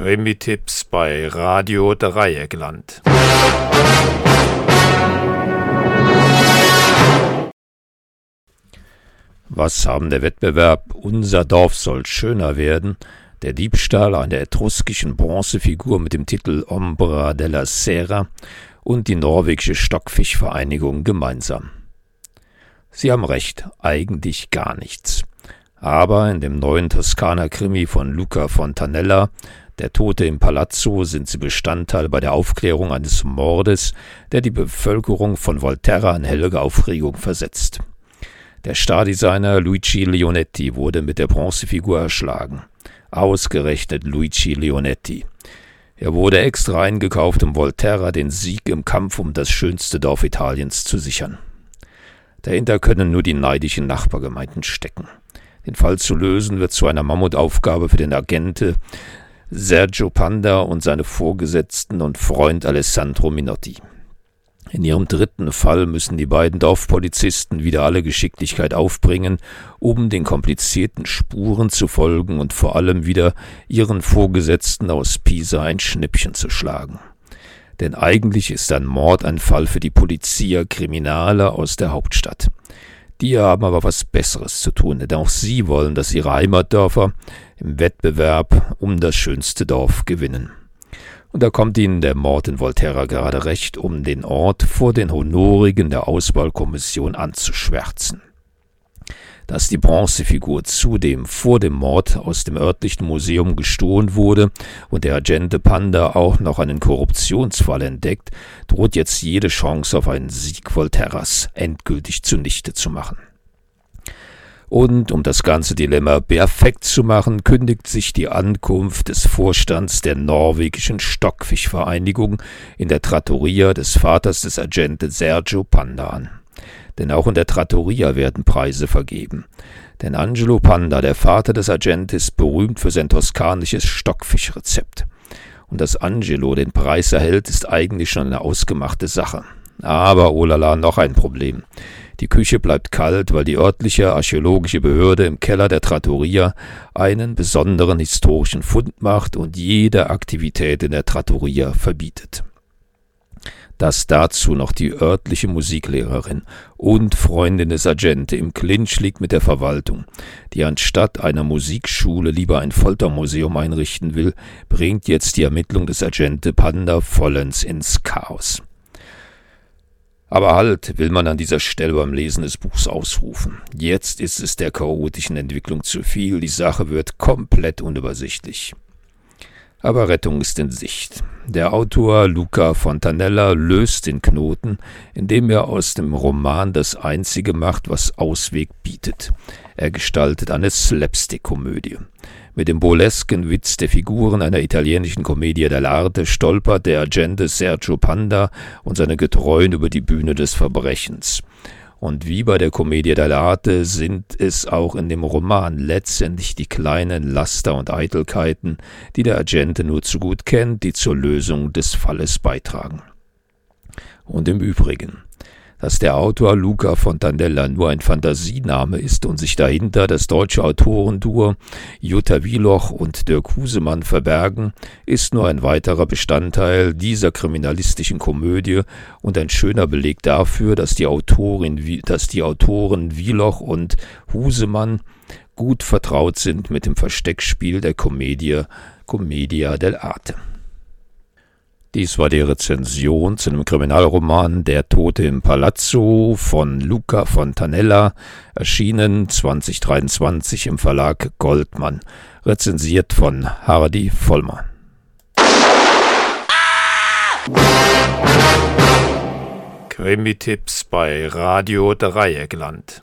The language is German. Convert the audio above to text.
Krimi-Tipps bei Radio Dreieckland. Was haben der Wettbewerb Unser Dorf soll schöner werden, der Diebstahl einer etruskischen Bronzefigur mit dem Titel Ombra della Sera und die norwegische Stockfischvereinigung gemeinsam? Sie haben recht, eigentlich gar nichts. Aber in dem neuen Toskana-Krimi von Luca Fontanella, Der Tote im Palazzo, sind sie Bestandteil bei der Aufklärung eines Mordes, der die Bevölkerung von Volterra in helle Aufregung versetzt. Der Stardesigner Luigi Leonetti wurde mit der Bronzefigur erschlagen. Ausgerechnet Luigi Leonetti. Er wurde extra eingekauft, um Volterra den Sieg im Kampf um das schönste Dorf Italiens zu sichern. Dahinter können nur die neidischen Nachbargemeinden stecken. Den Fall zu lösen wird zu einer Mammutaufgabe für den Agente Sergio Panda und seine Vorgesetzten und Freund Alessandro Minotti. In ihrem dritten Fall müssen die beiden Dorfpolizisten wieder alle Geschicklichkeit aufbringen, um den komplizierten Spuren zu folgen und vor allem wieder ihren Vorgesetzten aus Pisa ein Schnippchen zu schlagen. Denn eigentlich ist ein Mord ein Fall für die Polizia Kriminale aus der Hauptstadt. Die haben aber was Besseres zu tun, denn auch sie wollen, dass ihre Heimatdörfer im Wettbewerb um das schönste Dorf gewinnen. Und da kommt ihnen der Mord in Volterra gerade recht, um den Ort vor den Honorigen der Auswahlkommission anzuschwärzen dass die Bronzefigur zudem vor dem Mord aus dem örtlichen Museum gestohlen wurde und der Agente Panda auch noch einen Korruptionsfall entdeckt, droht jetzt jede Chance auf einen Sieg Volterras endgültig zunichte zu machen. Und um das ganze Dilemma perfekt zu machen, kündigt sich die Ankunft des Vorstands der norwegischen Stockfischvereinigung in der Trattoria des Vaters des Agenten Sergio Panda an denn auch in der Trattoria werden Preise vergeben. Denn Angelo Panda, der Vater des Agenten, ist berühmt für sein toskanisches Stockfischrezept. Und dass Angelo den Preis erhält, ist eigentlich schon eine ausgemachte Sache. Aber, oh lala, noch ein Problem. Die Küche bleibt kalt, weil die örtliche archäologische Behörde im Keller der Trattoria einen besonderen historischen Fund macht und jede Aktivität in der Trattoria verbietet dass dazu noch die örtliche Musiklehrerin und Freundin des Agente im Clinch liegt mit der Verwaltung, die anstatt einer Musikschule lieber ein Foltermuseum einrichten will, bringt jetzt die Ermittlung des Agente Panda vollends ins Chaos. Aber halt, will man an dieser Stelle beim Lesen des Buchs ausrufen. Jetzt ist es der chaotischen Entwicklung zu viel, die Sache wird komplett unübersichtlich. Aber Rettung ist in Sicht. Der Autor Luca Fontanella löst den Knoten, indem er aus dem Roman das Einzige macht, was Ausweg bietet. Er gestaltet eine Slapstick-Komödie. Mit dem burlesken Witz der Figuren einer italienischen Commedia dell'arte stolpert der Agente Sergio Panda und seine Getreuen über die Bühne des Verbrechens. Und wie bei der Commedia dell'arte sind es auch in dem Roman letztendlich die kleinen Laster und Eitelkeiten, die der Agente nur zu gut kennt, die zur Lösung des Falles beitragen. Und im Übrigen, dass der Autor Luca Fontanella nur ein Fantasiename ist und sich dahinter das deutsche Autorenduo Jutta Wieloch und Dirk Husemann verbergen, ist nur ein weiterer Bestandteil dieser kriminalistischen Komödie und ein schöner Beleg dafür, dass die, Autorin, dass die Autoren Wieloch und Husemann gut vertraut sind mit dem Versteckspiel der Komödie Commedia dell'arte. Dies war die Rezension zu dem Kriminalroman Der Tote im Palazzo von Luca Fontanella, erschienen 2023 im Verlag Goldmann, rezensiert von Hardy Vollmer. Krimi-Tipps bei Radio Dreieckland.